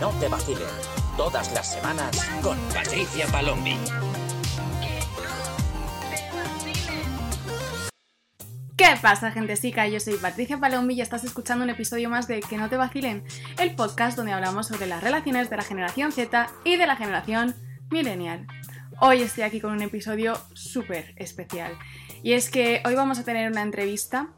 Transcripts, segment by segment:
no te vacilen. Todas las semanas con Patricia Palombi. ¿Qué pasa, gente sica? Yo soy Patricia Palombi y estás escuchando un episodio más de Que no te vacilen, el podcast donde hablamos sobre las relaciones de la generación Z y de la generación millennial. Hoy estoy aquí con un episodio súper especial. Y es que hoy vamos a tener una entrevista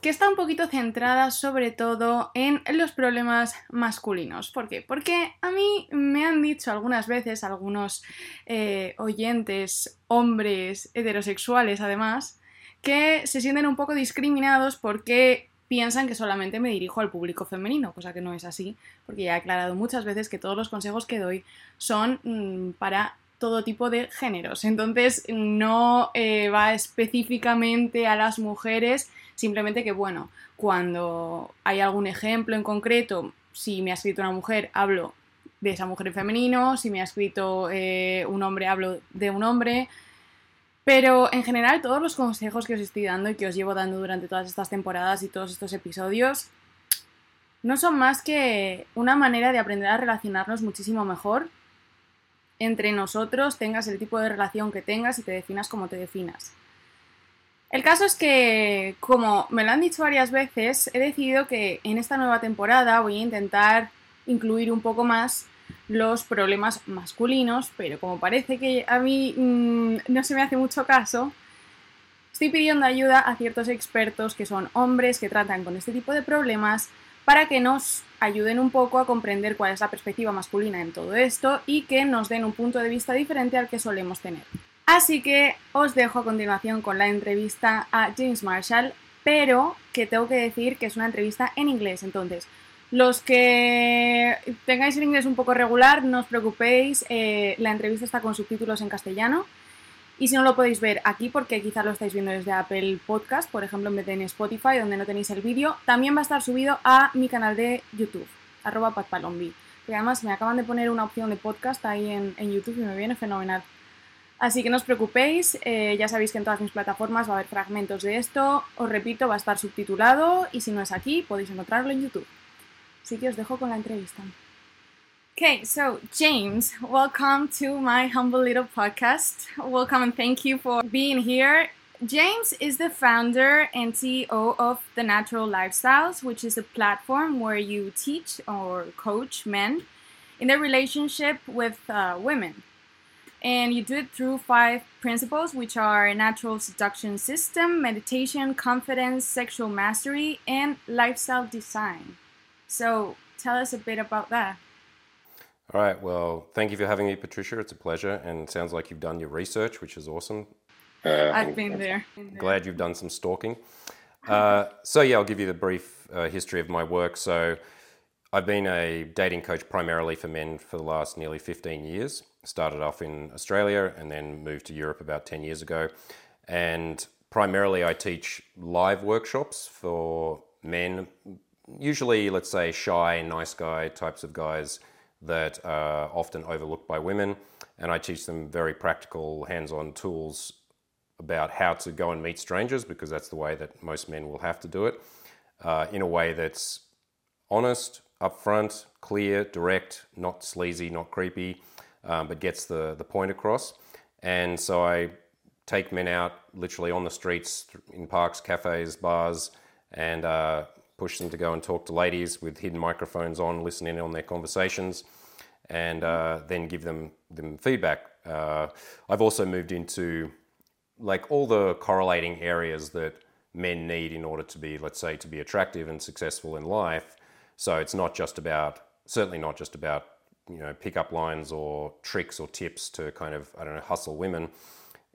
que está un poquito centrada sobre todo en los problemas masculinos. ¿Por qué? Porque a mí me han dicho algunas veces algunos eh, oyentes, hombres heterosexuales además, que se sienten un poco discriminados porque piensan que solamente me dirijo al público femenino, cosa que no es así, porque ya he aclarado muchas veces que todos los consejos que doy son mm, para todo tipo de géneros. Entonces no eh, va específicamente a las mujeres, simplemente que, bueno, cuando hay algún ejemplo en concreto, si me ha escrito una mujer, hablo de esa mujer en femenino, si me ha escrito eh, un hombre, hablo de un hombre, pero en general, todos los consejos que os estoy dando y que os llevo dando durante todas estas temporadas y todos estos episodios no son más que una manera de aprender a relacionarnos muchísimo mejor entre nosotros, tengas el tipo de relación que tengas y te definas como te definas. El caso es que, como me lo han dicho varias veces, he decidido que en esta nueva temporada voy a intentar incluir un poco más los problemas masculinos, pero como parece que a mí mm, no se me hace mucho caso, estoy pidiendo ayuda a ciertos expertos que son hombres que tratan con este tipo de problemas para que nos ayuden un poco a comprender cuál es la perspectiva masculina en todo esto y que nos den un punto de vista diferente al que solemos tener. Así que os dejo a continuación con la entrevista a James Marshall, pero que tengo que decir que es una entrevista en inglés, entonces los que tengáis el inglés un poco regular, no os preocupéis, eh, la entrevista está con subtítulos en castellano. Y si no lo podéis ver aquí, porque quizás lo estáis viendo desde Apple Podcast, por ejemplo, en vez de en Spotify, donde no tenéis el vídeo, también va a estar subido a mi canal de YouTube, arroba patpalombi. Y además me acaban de poner una opción de podcast ahí en, YouTube y me viene fenomenal. Así que no os preocupéis, eh, ya sabéis que en todas mis plataformas va a haber fragmentos de esto. Os repito, va a estar subtitulado y si no es aquí, podéis encontrarlo en YouTube. Así que os dejo con la entrevista. Okay, so James, welcome to my humble little podcast. Welcome and thank you for being here. James is the founder and CEO of The Natural Lifestyles, which is a platform where you teach or coach men in their relationship with uh, women. And you do it through five principles, which are natural seduction system, meditation, confidence, sexual mastery, and lifestyle design. So tell us a bit about that. All right. Well, thank you for having me, Patricia. It's a pleasure, and it sounds like you've done your research, which is awesome. Uh, I've been there. Glad you've done some stalking. Uh, so yeah, I'll give you the brief uh, history of my work. So I've been a dating coach primarily for men for the last nearly 15 years. Started off in Australia and then moved to Europe about 10 years ago. And primarily, I teach live workshops for men usually, let's say, shy, nice guy types of guys that are often overlooked by women. And I teach them very practical, hands on tools about how to go and meet strangers because that's the way that most men will have to do it uh, in a way that's honest, upfront, clear, direct, not sleazy, not creepy, um, but gets the, the point across. And so I take men out literally on the streets, in parks, cafes, bars, and uh, push them to go and talk to ladies with hidden microphones on, listen in on their conversations, and uh, then give them them feedback. Uh, I've also moved into like all the correlating areas that men need in order to be, let's say, to be attractive and successful in life. So it's not just about, certainly not just about, you know, pickup lines or tricks or tips to kind of, I don't know, hustle women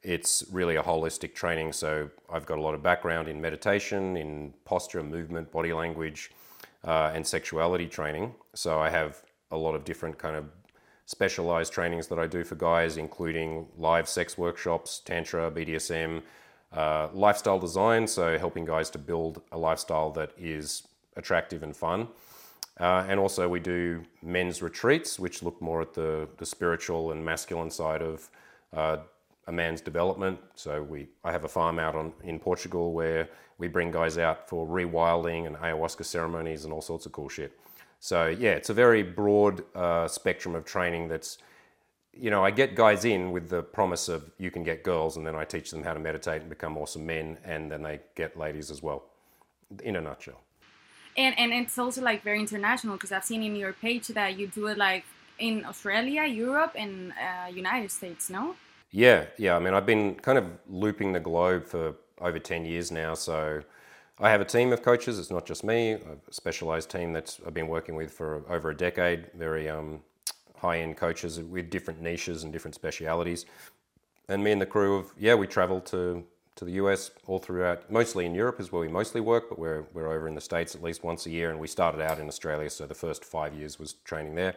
it's really a holistic training. So I've got a lot of background in meditation, in posture, movement, body language, uh, and sexuality training. So I have a lot of different kind of specialized trainings that I do for guys, including live sex workshops, tantra, BDSM, uh, lifestyle design. So helping guys to build a lifestyle that is attractive and fun. Uh, and also, we do men's retreats, which look more at the, the spiritual and masculine side of uh, a man's development. So we, I have a farm out on, in Portugal where we bring guys out for rewilding and ayahuasca ceremonies and all sorts of cool shit. So yeah, it's a very broad uh, spectrum of training. That's you know, I get guys in with the promise of you can get girls, and then I teach them how to meditate and become awesome men, and then they get ladies as well. In a nutshell. And and it's also like very international because I've seen in your page that you do it like in Australia, Europe, and uh, United States. No. Yeah, yeah. I mean, I've been kind of looping the globe for over ten years now, so. I have a team of coaches. It's not just me. A specialized team that I've been working with for over a decade. Very um, high-end coaches with different niches and different specialities. And me and the crew of yeah, we travel to to the US all throughout. Mostly in Europe is where we mostly work, but we're we're over in the states at least once a year. And we started out in Australia, so the first five years was training there.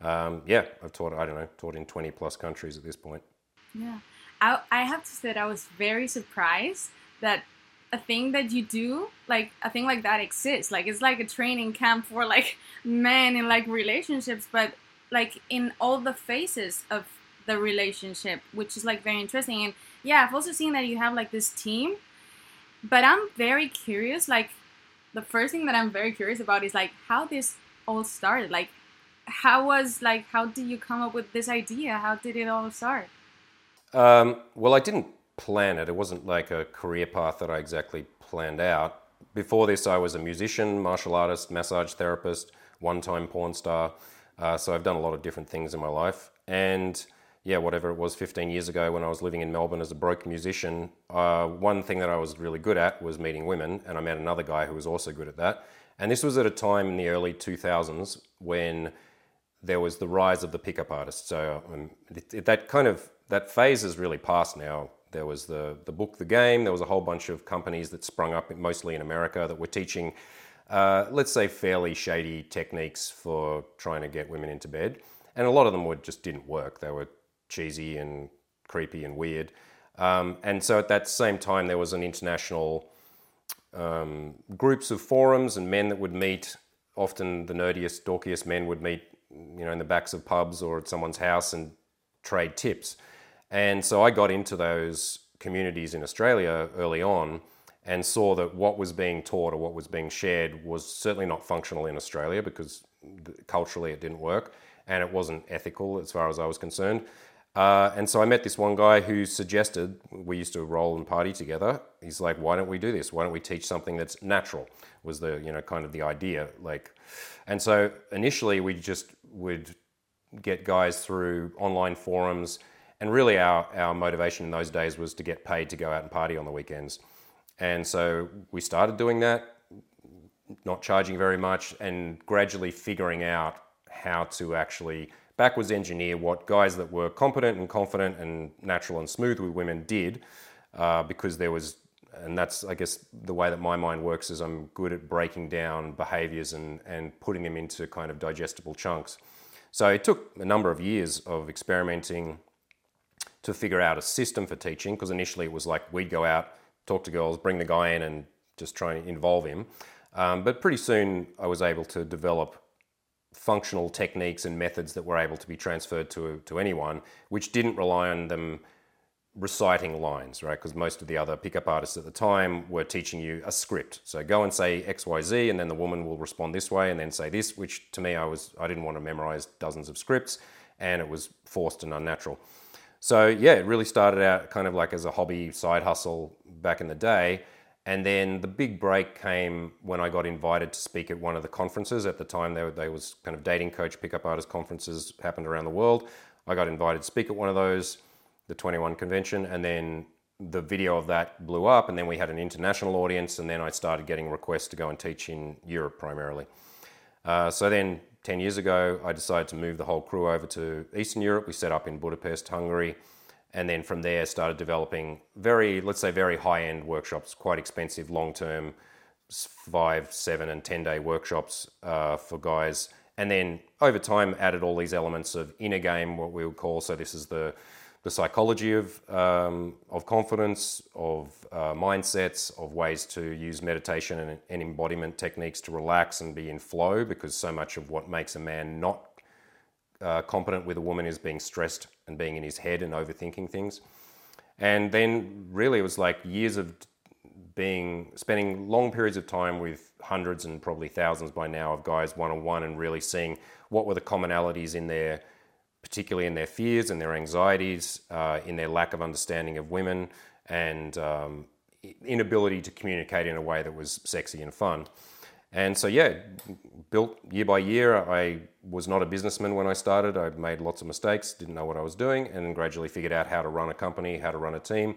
Um, yeah, I've taught I don't know taught in twenty plus countries at this point. Yeah, I I have to say that I was very surprised that a thing that you do like a thing like that exists like it's like a training camp for like men in like relationships but like in all the phases of the relationship which is like very interesting and yeah i've also seen that you have like this team but i'm very curious like the first thing that i'm very curious about is like how this all started like how was like how did you come up with this idea how did it all start um, well i didn't plan it. It wasn't like a career path that I exactly planned out. Before this, I was a musician, martial artist, massage therapist, one time porn star. Uh, so I've done a lot of different things in my life. And yeah, whatever it was 15 years ago when I was living in Melbourne as a broke musician, uh, one thing that I was really good at was meeting women. And I met another guy who was also good at that. And this was at a time in the early 2000s when there was the rise of the pickup artist. So um, it, it, that kind of that phase is really past now. There was the, the book The Game. There was a whole bunch of companies that sprung up, mostly in America, that were teaching, uh, let's say, fairly shady techniques for trying to get women into bed. And a lot of them would, just didn't work. They were cheesy and creepy and weird. Um, and so at that same time, there was an international um, groups of forums and men that would meet. Often the nerdiest, dorkiest men would meet, you know, in the backs of pubs or at someone's house and trade tips. And so I got into those communities in Australia early on and saw that what was being taught or what was being shared was certainly not functional in Australia because culturally it didn't work and it wasn't ethical as far as I was concerned. Uh, and so I met this one guy who suggested we used to roll and party together. He's like, "Why don't we do this? Why don't we teach something that's natural?" Was the you know kind of the idea like, and so initially we just would get guys through online forums and really, our, our motivation in those days was to get paid to go out and party on the weekends. And so we started doing that, not charging very much, and gradually figuring out how to actually backwards engineer what guys that were competent and confident and natural and smooth with women did, uh, because there was, and that's I guess the way that my mind works is I'm good at breaking down behaviors and and putting them into kind of digestible chunks. So it took a number of years of experimenting to figure out a system for teaching because initially it was like we'd go out, talk to girls, bring the guy in, and just try and involve him. Um, but pretty soon I was able to develop functional techniques and methods that were able to be transferred to, to anyone, which didn't rely on them reciting lines, right? Because most of the other pickup artists at the time were teaching you a script. So go and say X, Y, Z, and then the woman will respond this way, and then say this. Which to me, I was I didn't want to memorize dozens of scripts, and it was forced and unnatural. So yeah, it really started out kind of like as a hobby side hustle back in the day. And then the big break came when I got invited to speak at one of the conferences. At the time, there, there was kind of dating coach pickup artist conferences happened around the world. I got invited to speak at one of those, the 21 convention, and then the video of that blew up. And then we had an international audience, and then I started getting requests to go and teach in Europe primarily. Uh, so then 10 years ago, I decided to move the whole crew over to Eastern Europe. We set up in Budapest, Hungary, and then from there started developing very, let's say, very high end workshops, quite expensive, long term, five, seven, and 10 day workshops uh, for guys. And then over time, added all these elements of inner game, what we would call. So, this is the the psychology of, um, of confidence, of uh, mindsets, of ways to use meditation and, and, embodiment techniques to relax and be in flow, because so much of what makes a man not uh, competent with a woman is being stressed and being in his head and overthinking things. And then really it was like years of being spending long periods of time with hundreds and probably thousands by now of guys one on one and really seeing what were the commonalities in their particularly in their fears and their anxieties uh, in their lack of understanding of women and um, inability to communicate in a way that was sexy and fun and so yeah built year by year i was not a businessman when i started i made lots of mistakes didn't know what i was doing and gradually figured out how to run a company how to run a team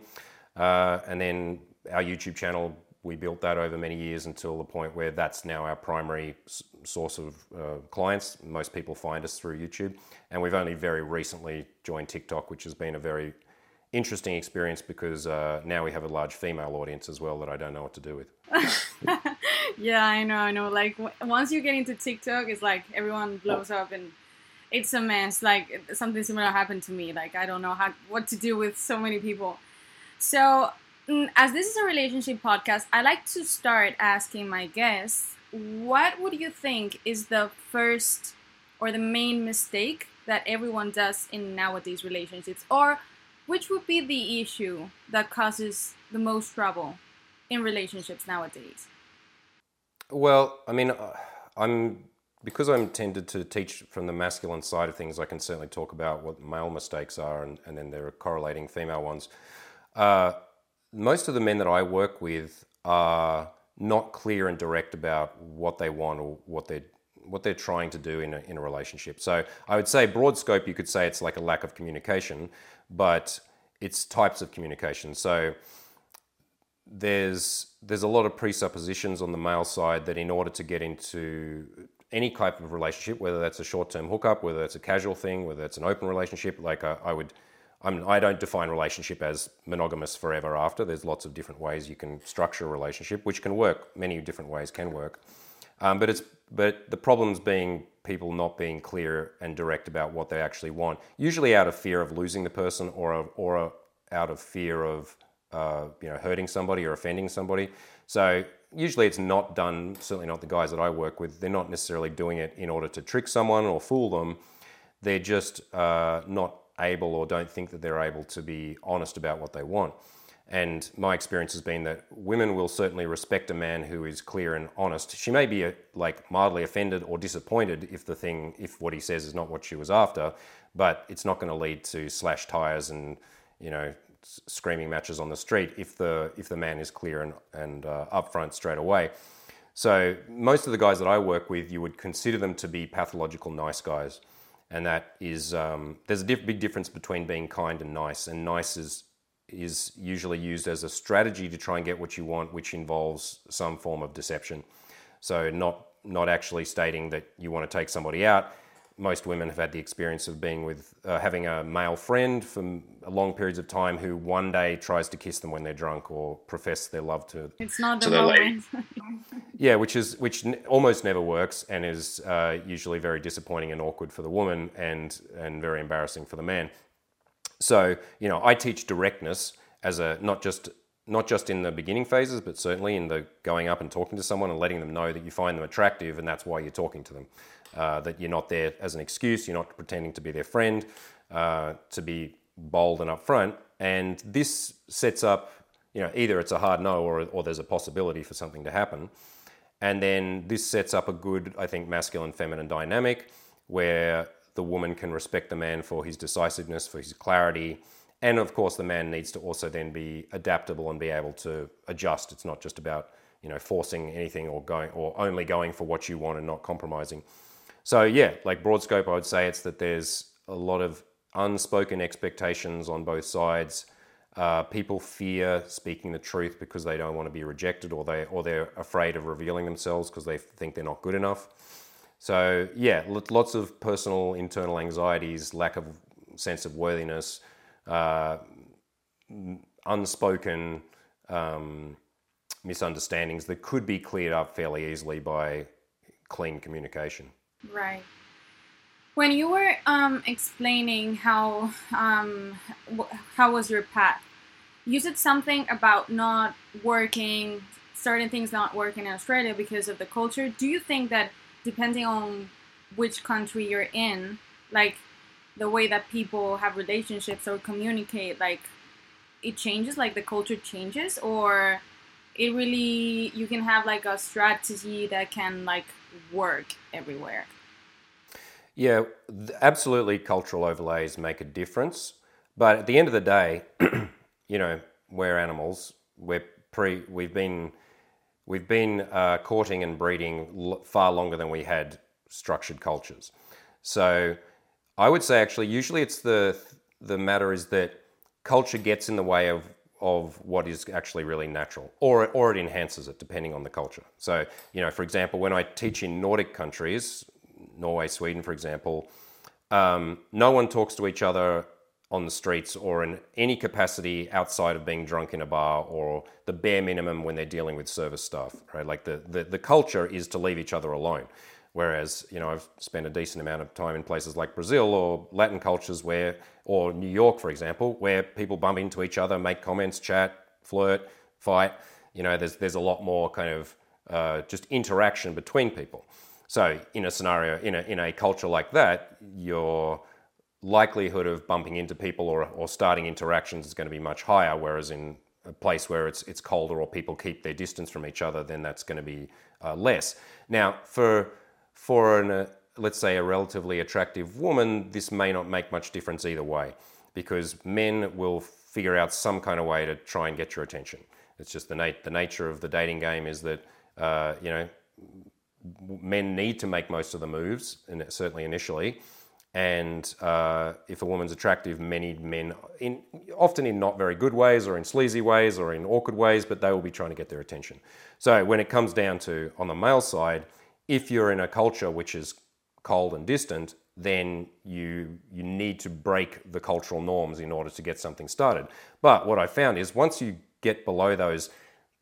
uh, and then our YouTube channel, we built that over many years until the point where that's now our primary source of uh, clients. Most people find us through YouTube. And we've only very recently joined TikTok, which has been a very interesting experience because uh, now we have a large female audience as well that I don't know what to do with. yeah, I know, I know. Like w- once you get into TikTok, it's like everyone blows up and it's a mess. Like something similar happened to me. Like I don't know how what to do with so many people. So Mm, as this is a relationship podcast, I like to start asking my guests what would you think is the first or the main mistake that everyone does in nowadays relationships? Or which would be the issue that causes the most trouble in relationships nowadays? Well, I mean, uh, I'm because I'm tended to teach from the masculine side of things. I can certainly talk about what male mistakes are, and, and then there are correlating female ones. Uh, most of the men that I work with are not clear and direct about what they want or what they're what they're trying to do in a, in a relationship. So I would say broad scope, you could say it's like a lack of communication, but it's types of communication. So there's there's a lot of presuppositions on the male side that in order to get into any type of relationship, whether that's a short-term hookup, whether that's a casual thing, whether it's an open relationship, like I, I would I do not define relationship as monogamous forever after. There's lots of different ways you can structure a relationship, which can work. Many different ways can work. Um, but it's but the problems being people not being clear and direct about what they actually want. Usually out of fear of losing the person, or or out of fear of uh, you know hurting somebody or offending somebody. So usually it's not done. Certainly not the guys that I work with. They're not necessarily doing it in order to trick someone or fool them. They're just uh, not able or don't think that they're able to be honest about what they want. And my experience has been that women will certainly respect a man who is clear and honest. She may be uh, like mildly offended or disappointed if the thing, if what he says is not what she was after, but it's not going to lead to slash tires and you know screaming matches on the street if the if the man is clear and and uh, upfront straight away. So most of the guys that I work with, you would consider them to be pathological nice guys and that is um, there's a diff- big difference between being kind and nice, and nice is is usually used as a strategy to try and get what you want, which involves some form of deception. So not not actually stating that you want to take somebody out, most women have had the experience of being with uh, having a male friend for long periods of time who one day tries to kiss them when they're drunk or profess their love to. It's not the moment. yeah, which is which n- almost never works and is uh, usually very disappointing and awkward for the woman and and very embarrassing for the man. So you know, I teach directness as a not just not just in the beginning phases, but certainly in the going up and talking to someone and letting them know that you find them attractive and that's why you're talking to them. Uh, that you're not there as an excuse, you're not pretending to be their friend, uh, to be bold and upfront. And this sets up, you know, either it's a hard no or, or there's a possibility for something to happen. And then this sets up a good, I think, masculine feminine dynamic where the woman can respect the man for his decisiveness, for his clarity. And of course, the man needs to also then be adaptable and be able to adjust. It's not just about, you know, forcing anything or going or only going for what you want and not compromising. So yeah, like broad scope, I would say it's that there's a lot of unspoken expectations on both sides. Uh, people fear speaking the truth because they don't want to be rejected, or they or they're afraid of revealing themselves because they think they're not good enough. So yeah, lots of personal internal anxieties, lack of sense of worthiness, uh, unspoken um, misunderstandings that could be cleared up fairly easily by clean communication. Right. When you were um, explaining how um, how was your path, you said something about not working, certain things not working in Australia because of the culture. Do you think that depending on which country you're in, like the way that people have relationships or communicate, like it changes, like the culture changes, or it really you can have like a strategy that can like work everywhere. Yeah, absolutely. Cultural overlays make a difference, but at the end of the day, you know, we're animals. We're pre. We've been we've been uh, courting and breeding l- far longer than we had structured cultures. So, I would say actually, usually it's the the matter is that culture gets in the way of of what is actually really natural, or or it enhances it depending on the culture. So, you know, for example, when I teach in Nordic countries, Norway, Sweden, for example, um, no one talks to each other on the streets or in any capacity outside of being drunk in a bar or the bare minimum when they're dealing with service staff, right? Like the, the, the culture is to leave each other alone. Whereas, you know, I've spent a decent amount of time in places like Brazil or Latin cultures where, or New York, for example, where people bump into each other, make comments, chat, flirt, fight. You know, there's, there's a lot more kind of uh, just interaction between people. So in a scenario, in a, in a culture like that, your likelihood of bumping into people or, or starting interactions is going to be much higher. Whereas in a place where it's, it's colder or people keep their distance from each other, then that's going to be uh, less. Now, for, for an, uh, let's say a relatively attractive woman, this may not make much difference either way because men will figure out some kind of way to try and get your attention. It's just the, nat- the nature of the dating game is that, uh, you know, men need to make most of the moves, and certainly initially. And uh, if a woman's attractive, many men, in, often in not very good ways or in sleazy ways or in awkward ways, but they will be trying to get their attention. So when it comes down to on the male side, if you're in a culture which is cold and distant, then you you need to break the cultural norms in order to get something started. But what I found is once you get below those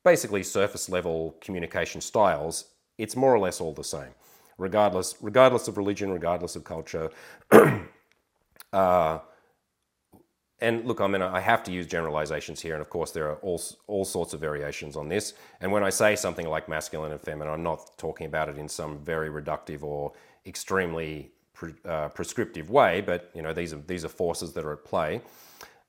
basically surface level communication styles, it's more or less all the same, regardless regardless of religion, regardless of culture. uh, and look, I mean, I have to use generalizations here, and of course, there are all, all sorts of variations on this. And when I say something like masculine and feminine, I'm not talking about it in some very reductive or extremely pre, uh, prescriptive way, but you know, these are these are forces that are at play.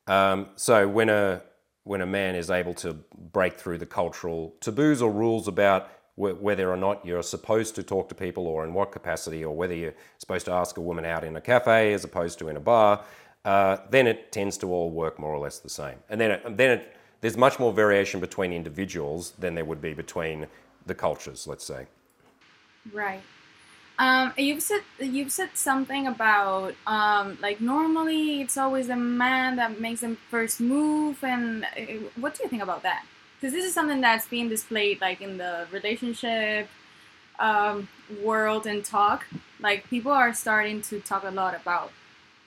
Um, so when a when a man is able to break through the cultural taboos or rules about whether or not you're supposed to talk to people or in what capacity, or whether you're supposed to ask a woman out in a cafe as opposed to in a bar, uh, then it tends to all work more or less the same. And then, it, then it, there's much more variation between individuals than there would be between the cultures, let's say. Right. Um, you've said you've said something about um, like normally it's always the man that makes the first move, and uh, what do you think about that? Because this is something that's being displayed like in the relationship um, world and talk. Like people are starting to talk a lot about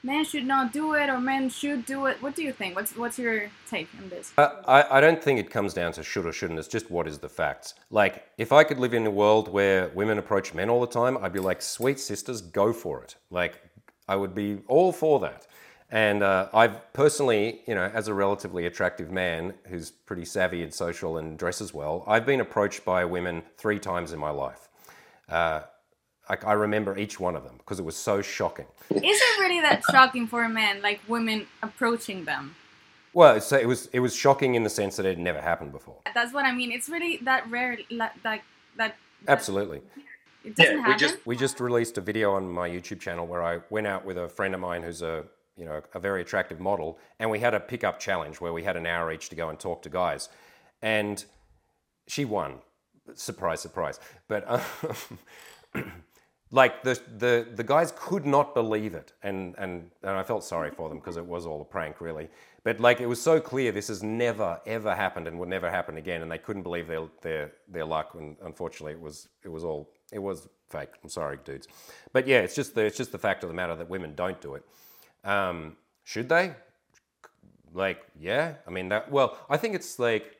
men should not do it or men should do it. What do you think? What's what's your take on this? Uh, I, I don't think it comes down to should or shouldn't. It's just what is the facts. Like if I could live in a world where women approach men all the time, I'd be like, sweet sisters, go for it. Like I would be all for that. And uh, I've personally, you know, as a relatively attractive man who's pretty savvy and social and dresses well, I've been approached by women three times in my life. Uh, I, I, remember each one of them because it was so shocking. Is it really that shocking for a man, like women approaching them? Well, so it was it was shocking in the sense that it had never happened before. That's what I mean. It's really that rare, that that. that Absolutely. It doesn't yeah, we happen. just we just released a video on my YouTube channel where I went out with a friend of mine who's a you know, a very attractive model. And we had a pickup challenge where we had an hour each to go and talk to guys. And she won. Surprise, surprise. But uh, like the, the, the guys could not believe it. And, and, and I felt sorry for them because it was all a prank, really. But like it was so clear this has never, ever happened and would never happen again. And they couldn't believe their, their, their luck. And unfortunately, it was, it was all, it was fake. I'm sorry, dudes. But yeah, it's just the, it's just the fact of the matter that women don't do it. Um, should they? Like, yeah. I mean, that. Well, I think it's like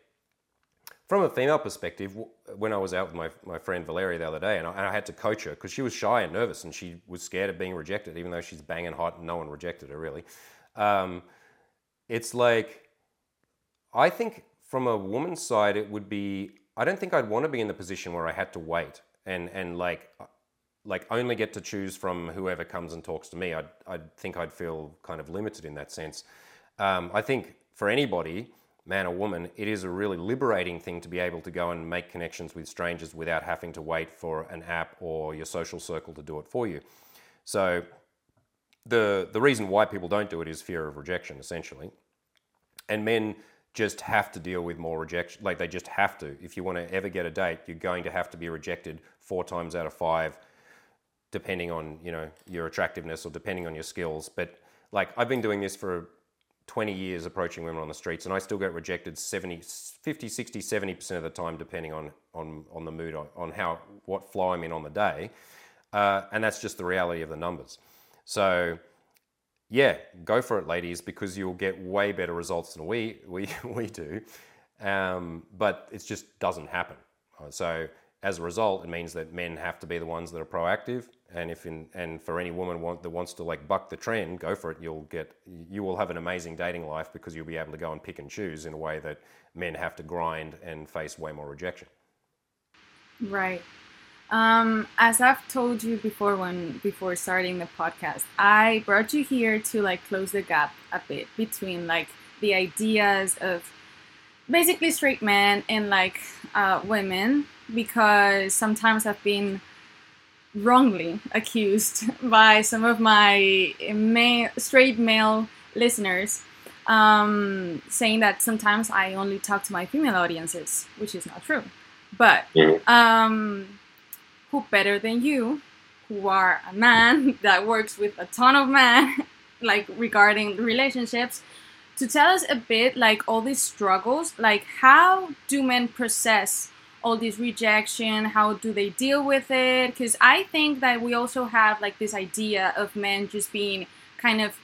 from a female perspective. When I was out with my, my friend Valeria the other day, and I, and I had to coach her because she was shy and nervous, and she was scared of being rejected, even though she's banging hot and no one rejected her really. Um, it's like, I think from a woman's side, it would be. I don't think I'd want to be in the position where I had to wait and and like like only get to choose from whoever comes and talks to me, I'd, I'd think I'd feel kind of limited in that sense. Um, I think for anybody, man or woman, it is a really liberating thing to be able to go and make connections with strangers without having to wait for an app or your social circle to do it for you. So the the reason why people don't do it is fear of rejection, essentially. And men just have to deal with more rejection. Like they just have to. If you want to ever get a date, you're going to have to be rejected four times out of five, depending on you know your attractiveness or depending on your skills. But like I've been doing this for 20 years approaching women on the streets and I still get rejected 70 50 60 70% of the time depending on on on the mood on, how what flow I'm in on the day uh, and that's just the reality of the numbers so yeah go for it ladies because you'll get way better results than we we we do um, but it just doesn't happen so as a result, it means that men have to be the ones that are proactive. And if in, and for any woman want, that wants to like buck the trend, go for it. You'll get you will have an amazing dating life because you'll be able to go and pick and choose in a way that men have to grind and face way more rejection. Right. Um, as I've told you before when before starting the podcast, I brought you here to like close the gap a bit between like the ideas of basically straight men and like uh, women because sometimes I've been wrongly accused by some of my ma- straight male listeners um, saying that sometimes I only talk to my female audiences, which is not true. But um, who better than you, who are a man that works with a ton of men, like regarding relationships, to tell us a bit like all these struggles, like how do men process all this rejection? How do they deal with it? Because I think that we also have like this idea of men just being kind of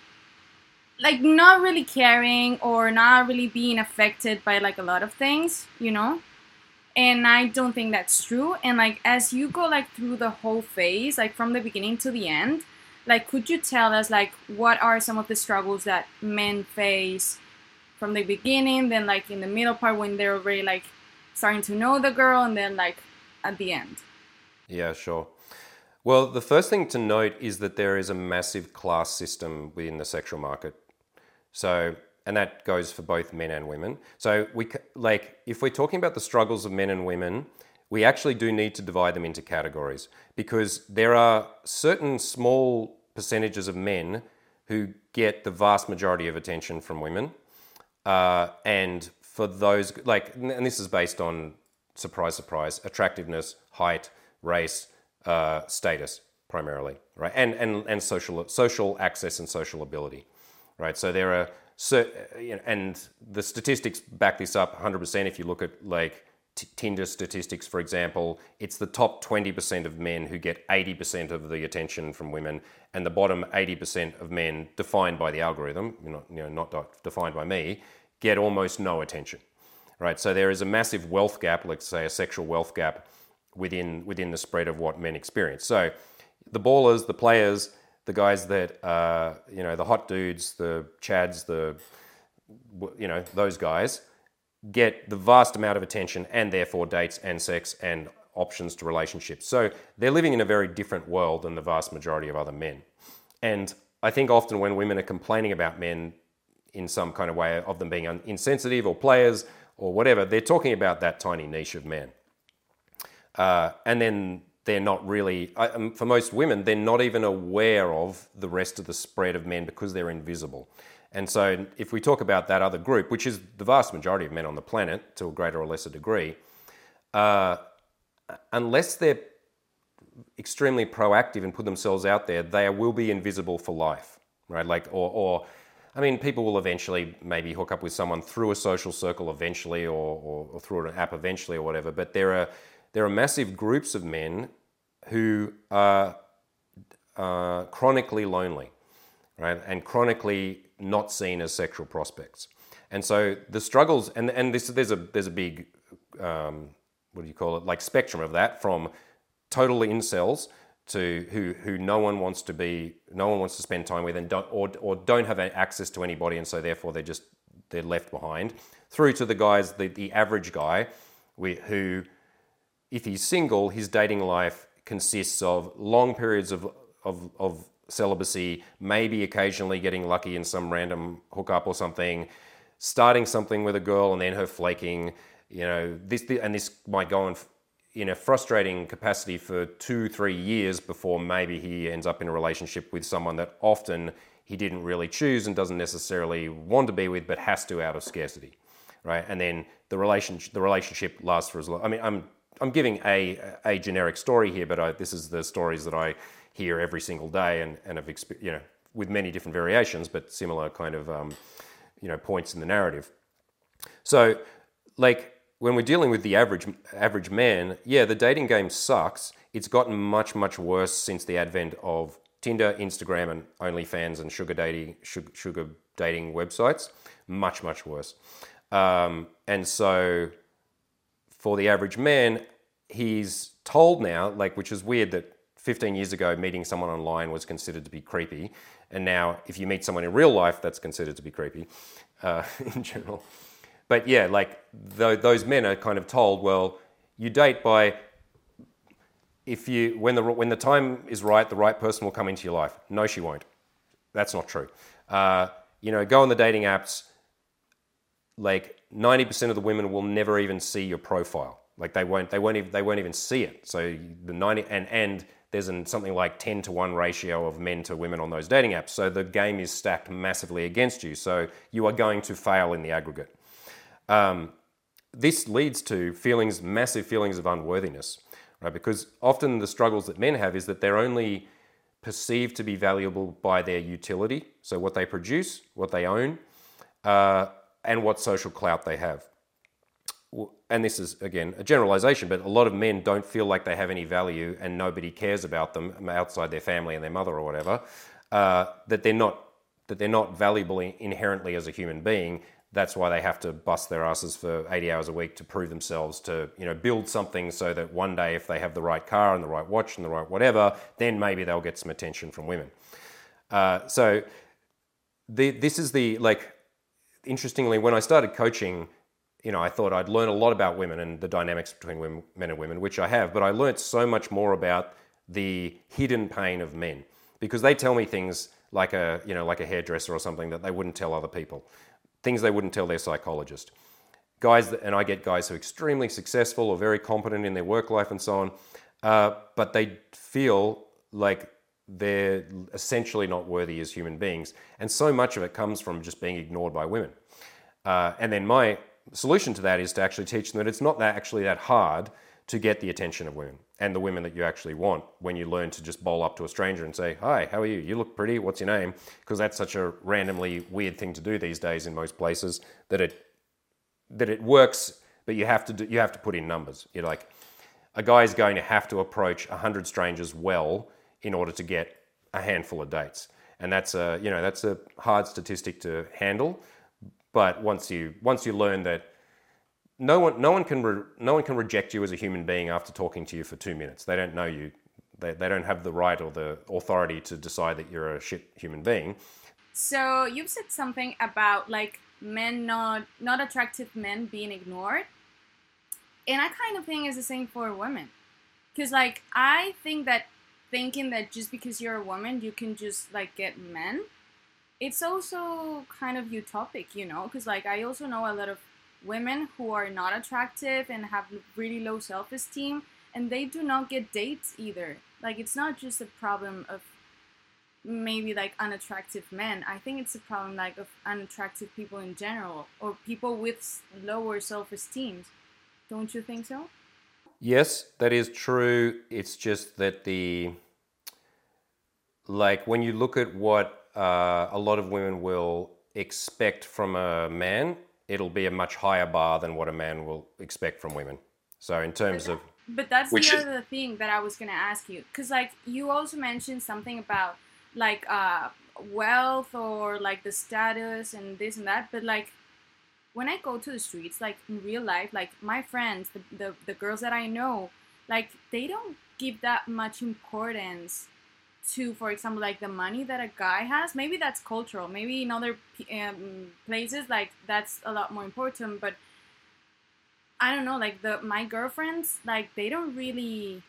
like not really caring or not really being affected by like a lot of things, you know? And I don't think that's true. And like as you go like through the whole phase, like from the beginning to the end, like could you tell us like what are some of the struggles that men face from the beginning then like in the middle part when they're already like starting to know the girl and then like at the end. Yeah sure. Well the first thing to note is that there is a massive class system within the sexual market. So and that goes for both men and women. So we like if we're talking about the struggles of men and women we actually do need to divide them into categories because there are certain small percentages of men who get the vast majority of attention from women. Uh, and for those, like, and this is based on surprise, surprise, attractiveness, height, race, uh, status primarily, right? And, and, and social, social access and social ability, right? So there are, so, and the statistics back this up 100% if you look at like T- Tinder statistics, for example, it's the top 20% of men who get 80% of the attention from women, and the bottom 80% of men, defined by the algorithm, you know, you know, not defined by me, get almost no attention. Right? So there is a massive wealth gap, let's say a sexual wealth gap, within within the spread of what men experience. So the ballers, the players, the guys that uh, you know, the hot dudes, the chads, the you know, those guys get the vast amount of attention and therefore dates and sex and options to relationships. So they're living in a very different world than the vast majority of other men. And I think often when women are complaining about men in some kind of way of them being insensitive or players or whatever, they're talking about that tiny niche of men. Uh, and then they're not really, um, for most women, they're not even aware of the rest of the spread of men because they're invisible. And so, if we talk about that other group, which is the vast majority of men on the planet to a greater or lesser degree, uh, unless they're extremely proactive and put themselves out there, they will be invisible for life, right? Like, or, or I mean, people will eventually maybe hook up with someone through a social circle eventually, or, or, or through an app eventually, or whatever. But there are there are massive groups of men who are uh, chronically lonely, right, and chronically not seen as sexual prospects. And so the struggles, and, and this, there's, a, there's a big, um, what do you call it, like spectrum of that from total incels to who, who no one wants to be, no one wants to spend time with and don't, or, or don't have access to anybody and so therefore they're just, they're left behind, through to the guys, the, the average guy who, if he's single, his dating life consists of long periods of, of, of celibacy, maybe occasionally getting lucky in some random hookup or something, starting something with a girl and then her flaking, you know, this, and this might go on in a frustrating capacity for two, three years before maybe he ends up in a relationship with someone that often he didn't really choose and doesn't necessarily want to be with, but has to out of scarcity, right? And then the relationship the relationship lasts for as long. I mean, I'm I'm giving a a generic story here, but I, this is the stories that I hear every single day and and have you know with many different variations, but similar kind of um, you know points in the narrative. So, like when we're dealing with the average average man, yeah, the dating game sucks. It's gotten much much worse since the advent of Tinder, Instagram, and OnlyFans and sugar dating sugar, dating websites. Much much worse. Um, and so, for the average man, he's told now, like, which is weird that 15 years ago, meeting someone online was considered to be creepy, and now if you meet someone in real life, that's considered to be creepy uh, in general but yeah, like th- those men are kind of told, well, you date by if you when the when the time is right, the right person will come into your life. No, she won't. That's not true. Uh, you know, go on the dating apps. Like ninety percent of the women will never even see your profile. Like they won't they won't even, they won't even see it. So the ninety and and there's an, something like 10 to 1 ratio of men to women on those dating apps. So the game is stacked massively against you. So you are going to fail in the aggregate. Um, this leads to feelings, massive feelings of unworthiness, right? Because often the struggles that men have is that they're only perceived to be valuable by their utility, so what they produce, what they own, uh, and what social clout they have. And this is again a generalization, but a lot of men don't feel like they have any value, and nobody cares about them outside their family and their mother or whatever. Uh, that they're not that they're not valuable inherently as a human being that's why they have to bust their asses for 80 hours a week to prove themselves to you know build something so that one day if they have the right car and the right watch and the right whatever then maybe they'll get some attention from women. Uh, so the, this is the like interestingly when i started coaching you know i thought i'd learn a lot about women and the dynamics between women, men and women which i have but i learned so much more about the hidden pain of men. Because they tell me things like a you know like a hairdresser or something that they wouldn't tell other people things they wouldn't tell their psychologist. Guys, that, and I get guys who are extremely successful or very competent in their work life and so on, uh, but they feel like they're essentially not worthy as human beings. And so much of it comes from just being ignored by women. Uh, and then my solution to that is to actually teach them that it's not that actually that hard to get the attention of women and the women that you actually want when you learn to just bowl up to a stranger and say, Hi, how are you? You look pretty. What's your name? Because that's such a randomly weird thing to do these days in most places that it that it works, but you have to do, you have to put in numbers. You're like, a guy is going to have to approach 100 strangers well in order to get a handful of dates. And that's a, you know, that's a hard statistic to handle. But once you once you learn that no one, no one can, re, no one can reject you as a human being after talking to you for two minutes. They don't know you. They, they don't have the right or the authority to decide that you're a shit human being. So you've said something about like men not not attractive men being ignored, and I kind of think it's the same for women, because like I think that thinking that just because you're a woman you can just like get men, it's also kind of utopic, you know, because like I also know a lot of women who are not attractive and have really low self-esteem and they do not get dates either. Like it's not just a problem of maybe like unattractive men. I think it's a problem like of unattractive people in general or people with lower self-esteem don't you think so? Yes that is true. It's just that the like when you look at what uh, a lot of women will expect from a man it'll be a much higher bar than what a man will expect from women. So in terms but of but that's the other is, thing that I was gonna ask you because like you also mentioned something about like uh, wealth or like the status and this and that, but like when I go to the streets, like in real life, like my friends, the, the, the girls that I know, like they don't give that much importance to, for example, like the money that a guy has. Maybe that's cultural. Maybe in other um, places, like that's a lot more important. But I don't know. Like the my girlfriends, like they don't really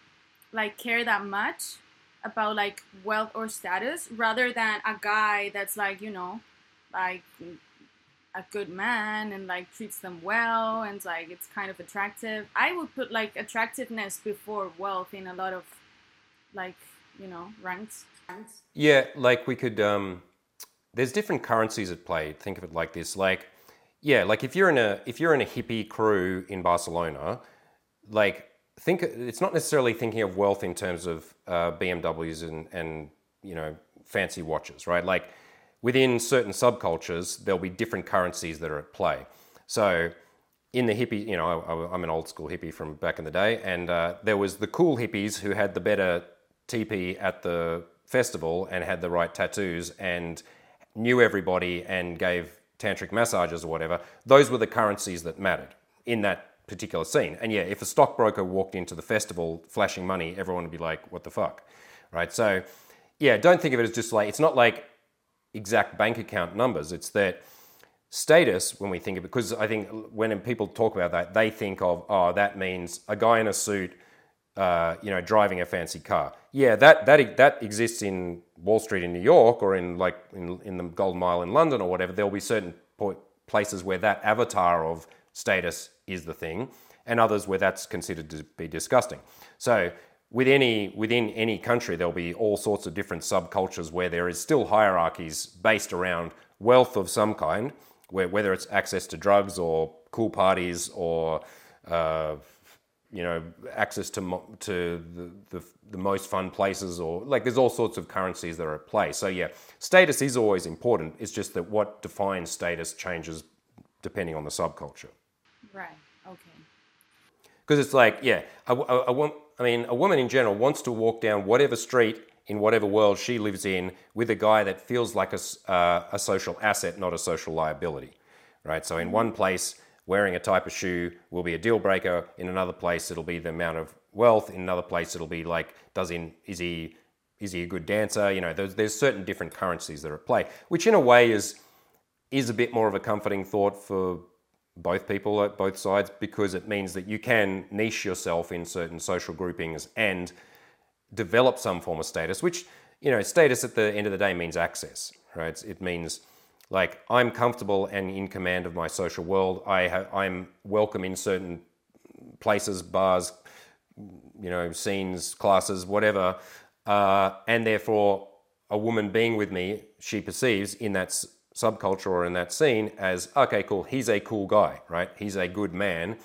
like care that much about like wealth or status, rather than a guy that's like you know, like a good man and like treats them well and like it's kind of attractive. I would put like attractiveness before wealth in a lot of like you know ranks. Yeah, like we could. Um, there's different currencies at play. Think of it like this: like, yeah, like if you're in a if you're in a hippie crew in Barcelona, like think it's not necessarily thinking of wealth in terms of uh, BMWs and and you know fancy watches, right? Like within certain subcultures, there'll be different currencies that are at play. So in the hippie, you know, I, am an old school hippie from back in the day, and uh, there was the cool hippies who had the better teepee at the festival and had the right tattoos and knew everybody and gave tantric massages or whatever. Those were the currencies that mattered in that particular scene. And yeah, if a stockbroker walked into the festival flashing money, everyone would be like, "What the fuck," right? So yeah, don't think of it as just like it's not like exact bank account numbers. It's that status when we think of it, because I think when people talk about that, they think of, oh, that means a guy in a suit, uh, you know, driving a fancy car. Yeah, that, that, that exists in Wall Street in New York or in like in, in the Golden Mile in London or whatever. There'll be certain places where that avatar of status is the thing and others where that's considered to be disgusting. So with any, within any country, there'll be all sorts of different subcultures where there is still hierarchies based around wealth of some kind, where, whether it's access to drugs or cool parties or uh, you know access to to the, the, the most fun places or like there's all sorts of currencies that are at play. So yeah, status is always important. It's just that what defines status changes depending on the subculture. Right. Okay. Because it's like yeah, I, I, I want I mean, a woman in general wants to walk down whatever street in whatever world she lives in with a guy that feels like a, uh, a social asset, not a social liability, right? So in one place, wearing a type of shoe will be a deal breaker. In another place, it'll be the amount of wealth. In another place, it'll be like, does he, is he, is he a good dancer? You know, there's, there's certain different currencies that are at play, which in a way is, is a bit more of a comforting thought for both people at both sides because it means that you can niche yourself in certain social groupings and develop some form of status, which, you know, status at the end of the day means access, right? It means like I'm comfortable and in command of my social world. I ha- I'm welcome in certain places, bars, you know, scenes, classes, whatever. Uh, and therefore, a woman being with me, she perceives in that subculture or in that scene as okay, cool, he's a cool guy, right? He's a good man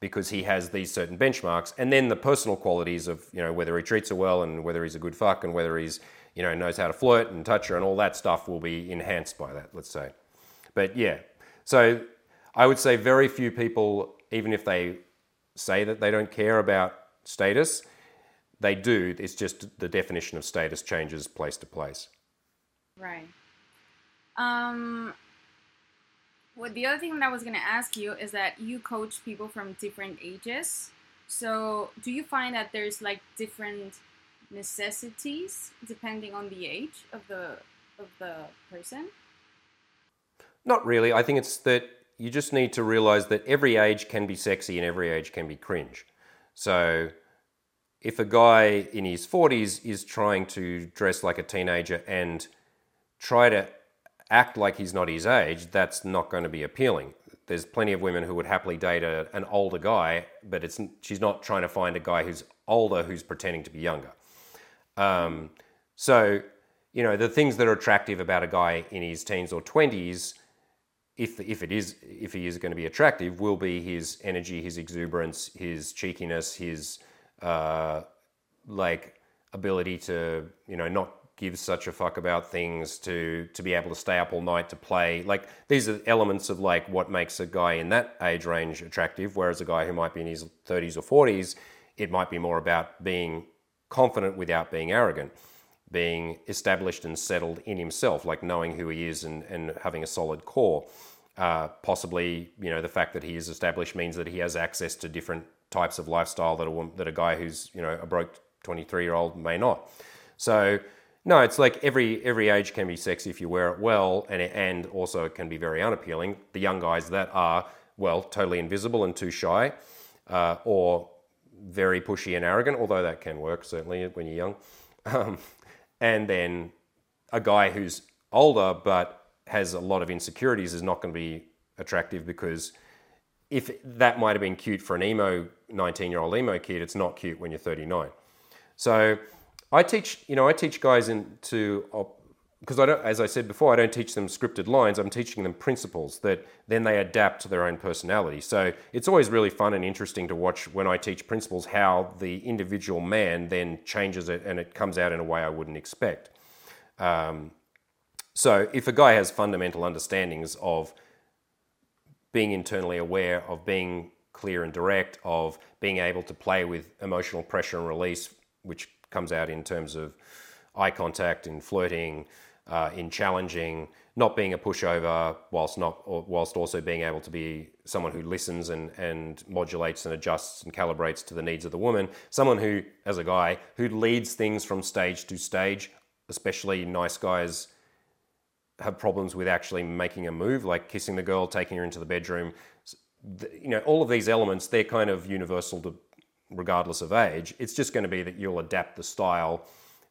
because he has these certain benchmarks. And then the personal qualities of, you know, whether he treats her well and whether he's a good fuck and whether he's, you know, knows how to flirt and touch her and all that stuff will be enhanced by that, let's say. But yeah, so I would say very few people, even if they say that they don't care about status, they do. It's just the definition of status changes place to place. Right. Um, well, the other thing that I was going to ask you is that you coach people from different ages. So, do you find that there's like different necessities depending on the age of the of the person? Not really. I think it's that you just need to realize that every age can be sexy and every age can be cringe. So, if a guy in his 40s is trying to dress like a teenager and try to act like he's not his age, that's not going to be appealing. There's plenty of women who would happily date a, an older guy, but it's she's not trying to find a guy who's older who's pretending to be younger. Um, so, you know, the things that are attractive about a guy in his teens or twenties, if if it is if he is going to be attractive, will be his energy, his exuberance, his cheekiness, his uh, like ability to you know not give such a fuck about things to to be able to stay up all night to play. Like these are elements of like what makes a guy in that age range attractive whereas a guy who might be in his 30s or 40s it might be more about being confident without being arrogant being established and settled in himself like knowing who he is and, and having a solid core uh, possibly you know the fact that he is established means that he has access to different types of lifestyle that a, that a guy who's you know a broke 23 year old may not so no, it's like every every age can be sexy if you wear it well, and and also it can be very unappealing. The young guys that are well totally invisible and too shy, uh, or very pushy and arrogant, although that can work certainly when you're young. Um, and then a guy who's older but has a lot of insecurities is not going to be attractive because if that might have been cute for an emo 19 year old emo kid, it's not cute when you're 39. So I teach, you know, I teach guys into because I don't, as I said before, I don't teach them scripted lines. I'm teaching them principles that then they adapt to their own personality. So it's always really fun and interesting to watch when I teach principles how the individual man then changes it and it comes out in a way I wouldn't expect. Um, so if a guy has fundamental understandings of being internally aware, of being clear and direct, of being able to play with emotional pressure and release, which comes out in terms of eye contact, in flirting, uh, in challenging, not being a pushover, whilst not, whilst also being able to be someone who listens and, and modulates and adjusts and calibrates to the needs of the woman. Someone who, as a guy, who leads things from stage to stage, especially nice guys have problems with actually making a move, like kissing the girl, taking her into the bedroom. You know, all of these elements, they're kind of universal to regardless of age. It's just going to be that you'll adapt the style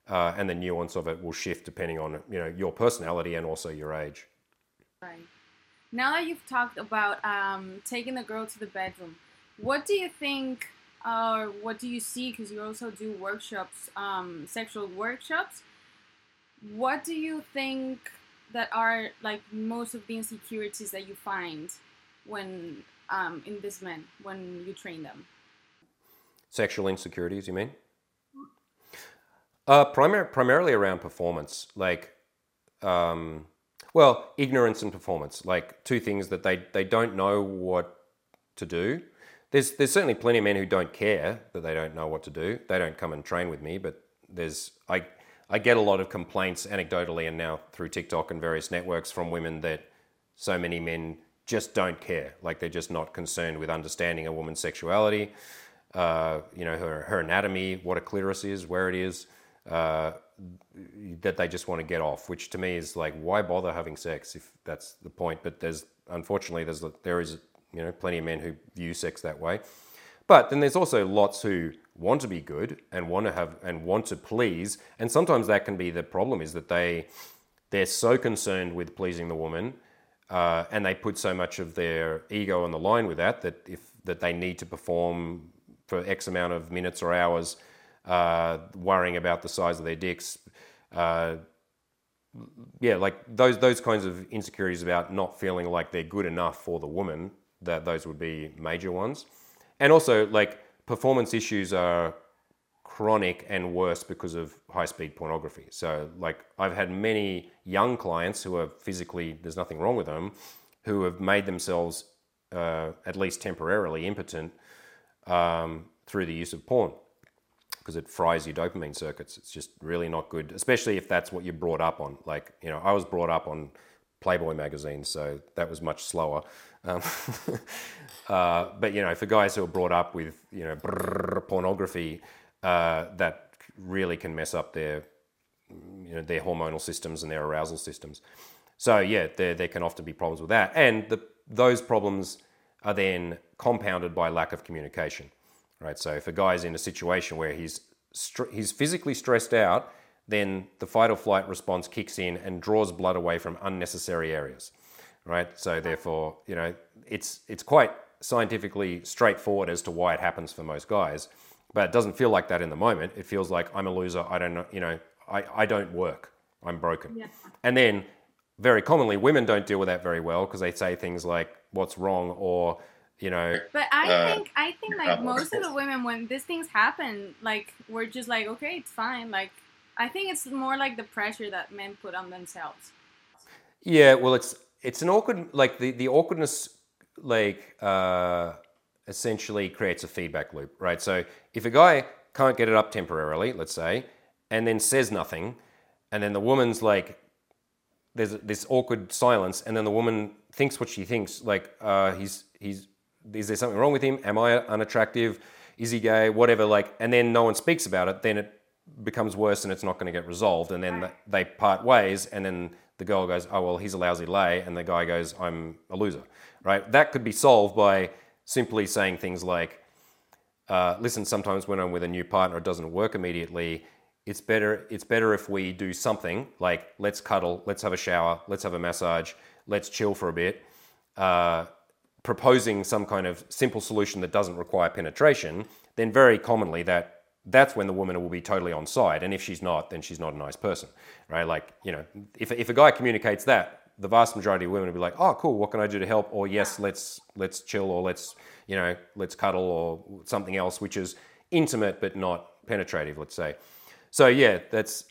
uh, and the nuance of it will shift depending on you know your personality and also your age. Right. Now that you've talked about um, taking the girl to the bedroom, what do you think, or uh, what do you see? Because you also do workshops, um, sexual workshops. What do you think that are like most of the insecurities that you find when um, in these men when you train them? Sexual insecurities, you mean? Uh, primar- primarily around performance, like, um, well, ignorance and performance, like two things that they, they don't know what to do. There's, there's certainly plenty of men who don't care that they don't know what to do. They don't come and train with me, but there's, I, I get a lot of complaints anecdotally and now through TikTok and various networks from women that so many men just don't care. Like they're just not concerned with understanding a woman's sexuality, uh, you know, her, her anatomy, what a clitoris is, where it is uh, that they just want to get off, which to me is like, why bother having sex if that's the point? But there's unfortunately there's there is you know plenty of men who view sex that way, but then there's also lots who want to be good and want to have and want to please, and sometimes that can be the problem is that they they're so concerned with pleasing the woman. Uh, and they put so much of their ego on the line with that that if that they need to perform for X amount of minutes or hours uh, worrying about the size of their dicks. Uh, yeah, like those those kinds of insecurities about not feeling like they're good enough for the woman. That those would be major ones, and also like performance issues are chronic and worse because of high speed pornography. So like I've had many young clients who are physically there's nothing wrong with them, who have made themselves uh, at least temporarily impotent um, through the use of porn because it fries your dopamine circuits. It's just really not good, especially if that's what you're brought up on. Like, you know, I was brought up on Playboy magazine, so that was much slower. Um, uh, but, you know, for guys who are brought up with, you know, brrr, pornography, uh, that really can mess up their, you know, their hormonal systems and their arousal systems. So, yeah, there, there can often be problems with that. And the, those problems are then compounded by lack of communication right? So if a guy's in a situation where he's he's physically stressed out, then the fight or flight response kicks in and draws blood away from unnecessary areas, right? So therefore, you know, it's it's quite scientifically straightforward as to why it happens for most guys, but it doesn't feel like that in the moment. It feels like I'm a loser. I don't know, you know, I, I don't work. I'm broken. Yeah. And then very commonly women don't deal with that very well because they say things like what's wrong or you know. But I uh, think I think like most of the women when these things happen, like we're just like, okay, it's fine. Like I think it's more like the pressure that men put on themselves. Yeah, well, it's it's an awkward like the the awkwardness like uh, essentially creates a feedback loop, right? So if a guy can't get it up temporarily, let's say, and then says nothing, and then the woman's like, there's this awkward silence, and then the woman thinks what she thinks, like uh, he's he's is there something wrong with him? Am I unattractive? Is he gay? Whatever. Like, and then no one speaks about it. Then it becomes worse, and it's not going to get resolved. And then they part ways, and then the girl goes, "Oh well, he's a lousy lay," and the guy goes, "I'm a loser." Right? That could be solved by simply saying things like, uh, "Listen, sometimes when I'm with a new partner, it doesn't work immediately." It's better. It's better if we do something like let's cuddle, let's have a shower, let's have a massage, let's chill for a bit, uh, proposing some kind of simple solution that doesn't require penetration, then very commonly that that's when the woman will be totally on side. And if she's not, then she's not a nice person, right? Like, you know, if, if a guy communicates that, the vast majority of women will be like, oh, cool, what can I do to help? Or yes, let's let's chill, or let's you know let's cuddle, or something else, which is intimate but not penetrative, let's say. So yeah, that's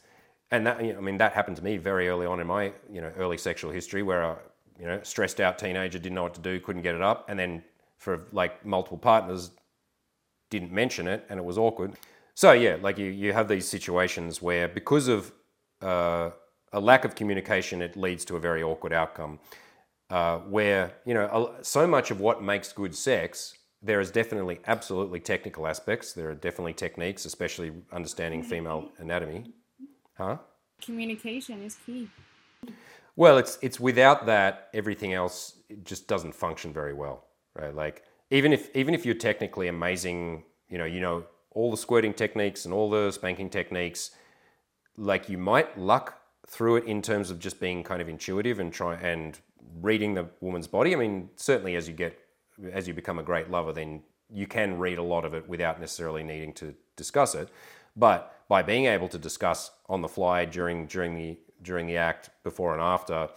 and that you know, I mean that happened to me very early on in my you know early sexual history, where I you know stressed out teenager, didn't know what to do, couldn't get it up, and then for like multiple partners, didn't mention it, and it was awkward. So yeah, like you you have these situations where because of uh, a lack of communication, it leads to a very awkward outcome. Uh, where you know so much of what makes good sex, there is definitely absolutely technical aspects. There are definitely techniques, especially understanding female anatomy. Huh? Communication is key. Well, it's it's without that, everything else just doesn't function very well, right? Like even if even if you're technically amazing, you know, you know all the squirting techniques and all the spanking techniques, like you might luck through it in terms of just being kind of intuitive and try and reading the woman's body. I mean, certainly as you get as you become a great lover, then you can read a lot of it without necessarily needing to discuss it. But by being able to discuss on the fly during during the during the act, before and after,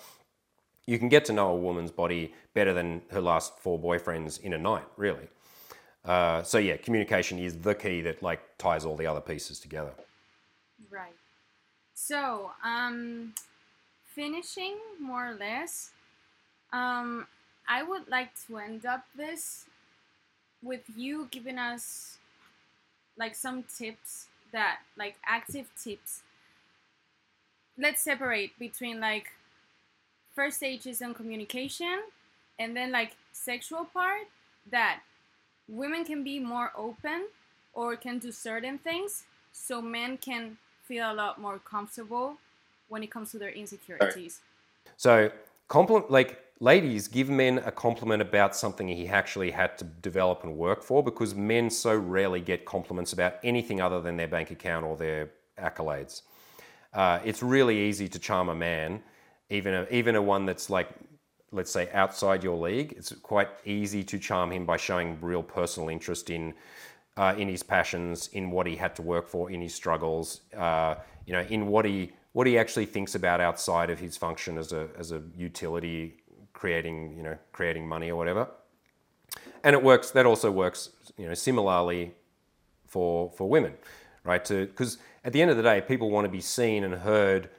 you can get to know a woman's body better than her last four boyfriends in a night, really. Uh, so yeah, communication is the key that like ties all the other pieces together. Right. So, um, finishing more or less, um, I would like to end up this with you giving us like some tips that like active tips. Let's separate between like first stages and communication and then like sexual part that women can be more open or can do certain things so men can feel a lot more comfortable when it comes to their insecurities. So, compliment like ladies give men a compliment about something he actually had to develop and work for because men so rarely get compliments about anything other than their bank account or their accolades. Uh, it's really easy to charm a man, even a, even a one that's like, let's say, outside your league. It's quite easy to charm him by showing real personal interest in uh, in his passions, in what he had to work for, in his struggles, uh, you know, in what he what he actually thinks about outside of his function as a as a utility, creating you know creating money or whatever. And it works. That also works, you know, similarly for for women, right? To because at the end of the day, people want to be seen and heard,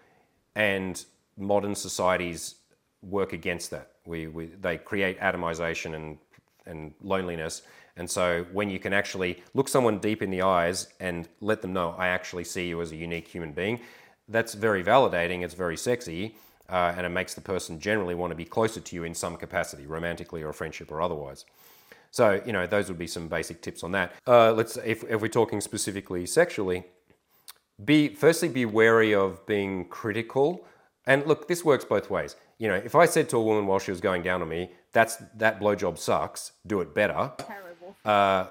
and modern societies work against that. We, we they create atomization and and loneliness and so when you can actually look someone deep in the eyes and let them know, I actually see you as a unique human being, that's very validating, it's very sexy, uh, and it makes the person generally want to be closer to you in some capacity, romantically or friendship or otherwise. So, you know, those would be some basic tips on that. Uh, let's, if, if we're talking specifically sexually, be firstly be wary of being critical. And look, this works both ways. You know, if I said to a woman while she was going down on me, "That's that blowjob sucks. Do it better." Uh,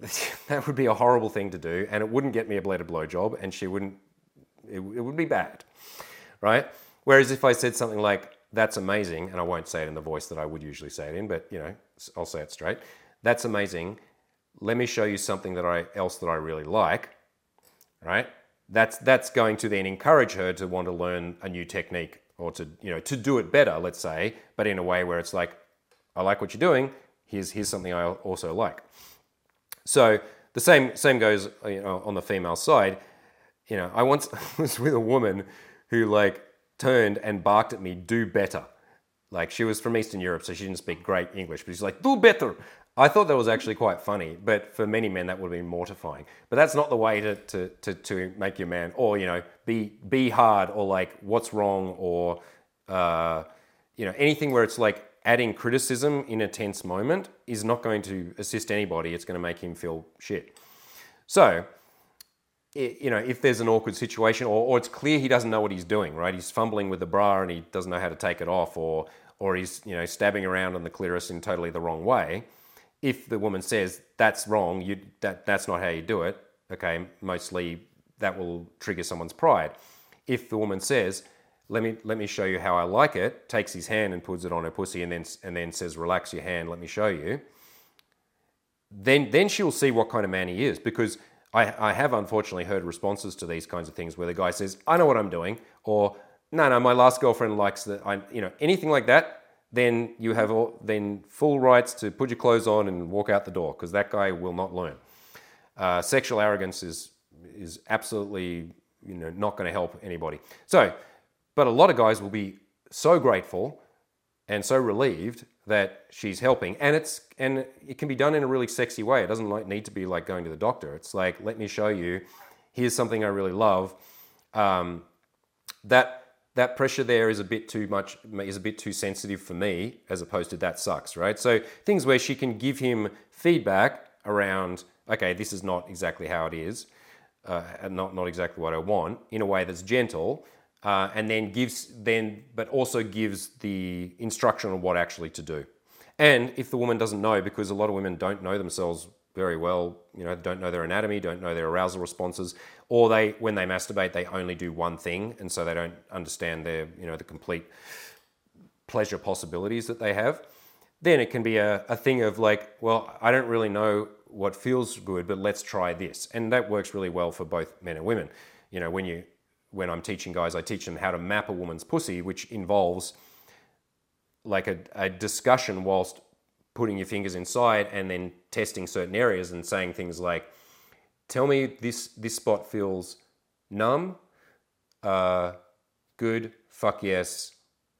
that would be a horrible thing to do, and it wouldn't get me a bladed blowjob, and she wouldn't. It, it would be bad, right? Whereas if I said something like, "That's amazing," and I won't say it in the voice that I would usually say it in, but you know, I'll say it straight. That's amazing. Let me show you something that I else that I really like, right? That's that's going to then encourage her to want to learn a new technique or to you know to do it better, let's say, but in a way where it's like, I like what you're doing here's here's something I also like. So the same same goes you know, on the female side. You know, I once was with a woman who like turned and barked at me, "Do better." Like she was from Eastern Europe, so she didn't speak great English, but she's like, "Do better." I thought that was actually quite funny, but for many men that would have been mortifying. But that's not the way to, to, to, to make your man, or you know, be be hard, or like what's wrong, or uh, you know, anything where it's like adding criticism in a tense moment is not going to assist anybody. It's going to make him feel shit. So, you know, if there's an awkward situation or, or it's clear he doesn't know what he's doing, right? He's fumbling with the bra and he doesn't know how to take it off or, or he's, you know, stabbing around on the clitoris in totally the wrong way. If the woman says, that's wrong, you, that, that's not how you do it, okay, mostly that will trigger someone's pride. If the woman says, let me let me show you how I like it. Takes his hand and puts it on her pussy, and then and then says, "Relax your hand. Let me show you." Then then she'll see what kind of man he is because I, I have unfortunately heard responses to these kinds of things where the guy says, "I know what I'm doing," or "No, no, my last girlfriend likes that." I you know anything like that. Then you have all, then full rights to put your clothes on and walk out the door because that guy will not learn. Uh, sexual arrogance is is absolutely you know not going to help anybody. So, but a lot of guys will be so grateful and so relieved that she's helping, and it's and it can be done in a really sexy way. It doesn't like need to be like going to the doctor. It's like let me show you. Here's something I really love. Um, that that pressure there is a bit too much is a bit too sensitive for me as opposed to that sucks right so things where she can give him feedback around okay this is not exactly how it is uh, not not exactly what I want in a way that's gentle, uh, and then gives then but also gives the instruction on what actually to do. And if the woman doesn't know, because a lot of women don't know themselves very well, you know, don't know their anatomy, don't know their arousal responses, or they when they masturbate they only do one thing, and so they don't understand their you know the complete pleasure possibilities that they have. Then it can be a, a thing of like, well, I don't really know what feels good, but let's try this. And that works really well for both men and women. You know, when you when I'm teaching guys, I teach them how to map a woman's pussy, which involves like a, a discussion whilst putting your fingers inside and then testing certain areas and saying things like, tell me this this spot feels numb, uh, good, fuck yes,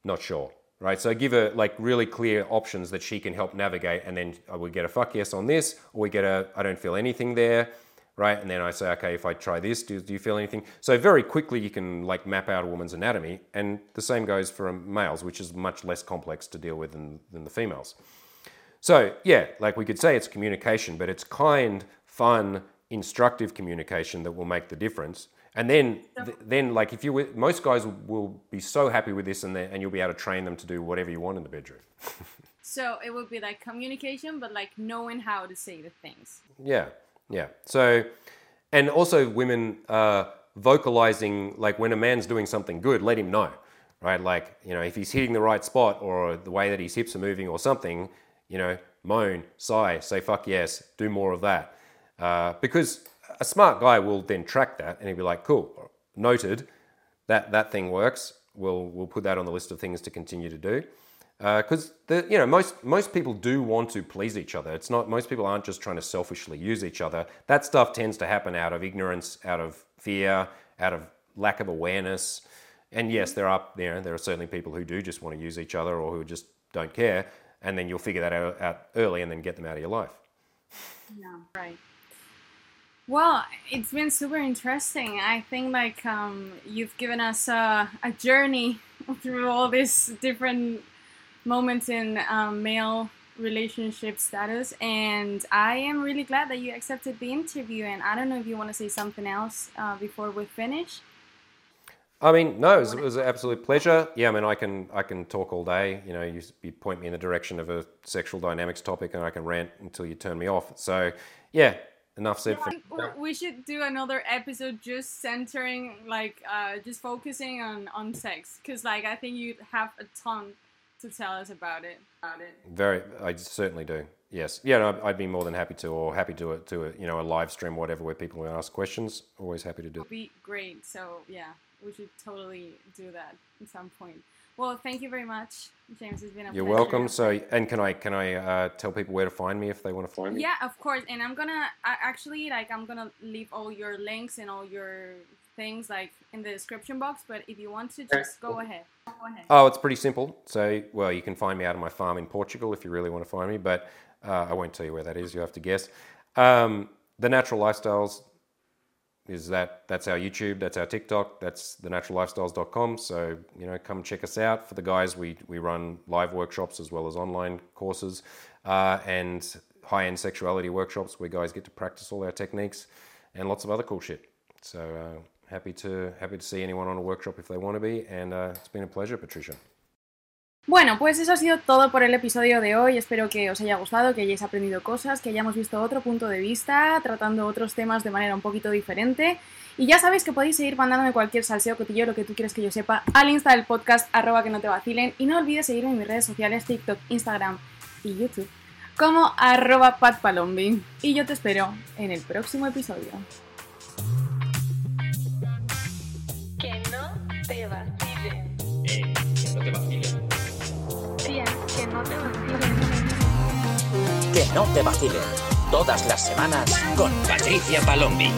not sure right? So I give her like really clear options that she can help navigate, and then uh, we get a fuck yes on this, or we get a I don't feel anything there, right? And then I say, okay, if I try this, do, do you feel anything? So very quickly you can like map out a woman's anatomy, and the same goes for males, which is much less complex to deal with than, than the females. So yeah, like we could say it's communication, but it's kind, fun, instructive communication that will make the difference. And then, th- then like if you, most guys will be so happy with this, and and you'll be able to train them to do whatever you want in the bedroom. so it would be like communication, but like knowing how to say the things. Yeah, yeah. So, and also women uh, vocalizing like when a man's doing something good, let him know, right? Like you know if he's hitting the right spot or the way that his hips are moving or something, you know, moan, sigh, say fuck yes, do more of that, uh, because a smart guy will then track that and he'll be like, cool, noted, that that thing works. We'll we'll put that on the list of things to continue to do. Because uh, you know most most people do want to please each other. It's not most people aren't just trying to selfishly use each other. That stuff tends to happen out of ignorance, out of fear, out of lack of awareness. And yes, there are you know there are certainly people who do just want to use each other or who just don't care. And then you'll figure that out, out early and then get them out of your life. Yeah, right. Well, it's been super interesting. I think like um, you've given us a, a journey through all these different moments in um, male relationship status, and I am really glad that you accepted the interview. And I don't know if you want to say something else uh, before we finish. I mean, no, it was, it was, an absolute pleasure. Yeah, I mean, I can I can talk all day. You know, you, you point me in the direction of a sexual dynamics topic, and I can rant until you turn me off. So, yeah, enough said for we should do another episode just centering like uh just focusing on on sex because like i think you have a ton to tell us about it. About it. Very i certainly do yes. Yeah no, i'd be more than happy to or happy to to a, you know a live stream or whatever where people ask questions. Always happy to do it be great so yeah we should totally do that at some point well, thank you very much, James. It's been a You're pleasure. welcome. So, and can I can I uh, tell people where to find me if they want to find me? Yeah, of course. And I'm gonna actually like I'm gonna leave all your links and all your things like in the description box. But if you want to, just go ahead. Go ahead. Oh, it's pretty simple. So, well, you can find me out of my farm in Portugal if you really want to find me, but uh, I won't tell you where that is. You have to guess. Um, the natural lifestyles is that that's our YouTube, that's our TikTok, that's thenaturallifestyles.com. So, you know, come check us out. For the guys, we, we run live workshops as well as online courses uh, and high end sexuality workshops where guys get to practice all our techniques and lots of other cool shit. So, uh, happy to happy to see anyone on a workshop if they want to be. And uh, it's been a pleasure, Patricia. Bueno, pues eso ha sido todo por el episodio de hoy. Espero que os haya gustado, que hayáis aprendido cosas, que hayamos visto otro punto de vista, tratando otros temas de manera un poquito diferente. Y ya sabéis que podéis seguir mandándome cualquier salseo, cotillo, lo que tú quieres que yo sepa, al insta del podcast, arroba que no te vacilen. Y no olvides seguirme en mis redes sociales, TikTok, Instagram y YouTube, como arroba patpalombi. Y yo te espero en el próximo episodio. Que no te vacilen. Todas las semanas con Patricia Palombi.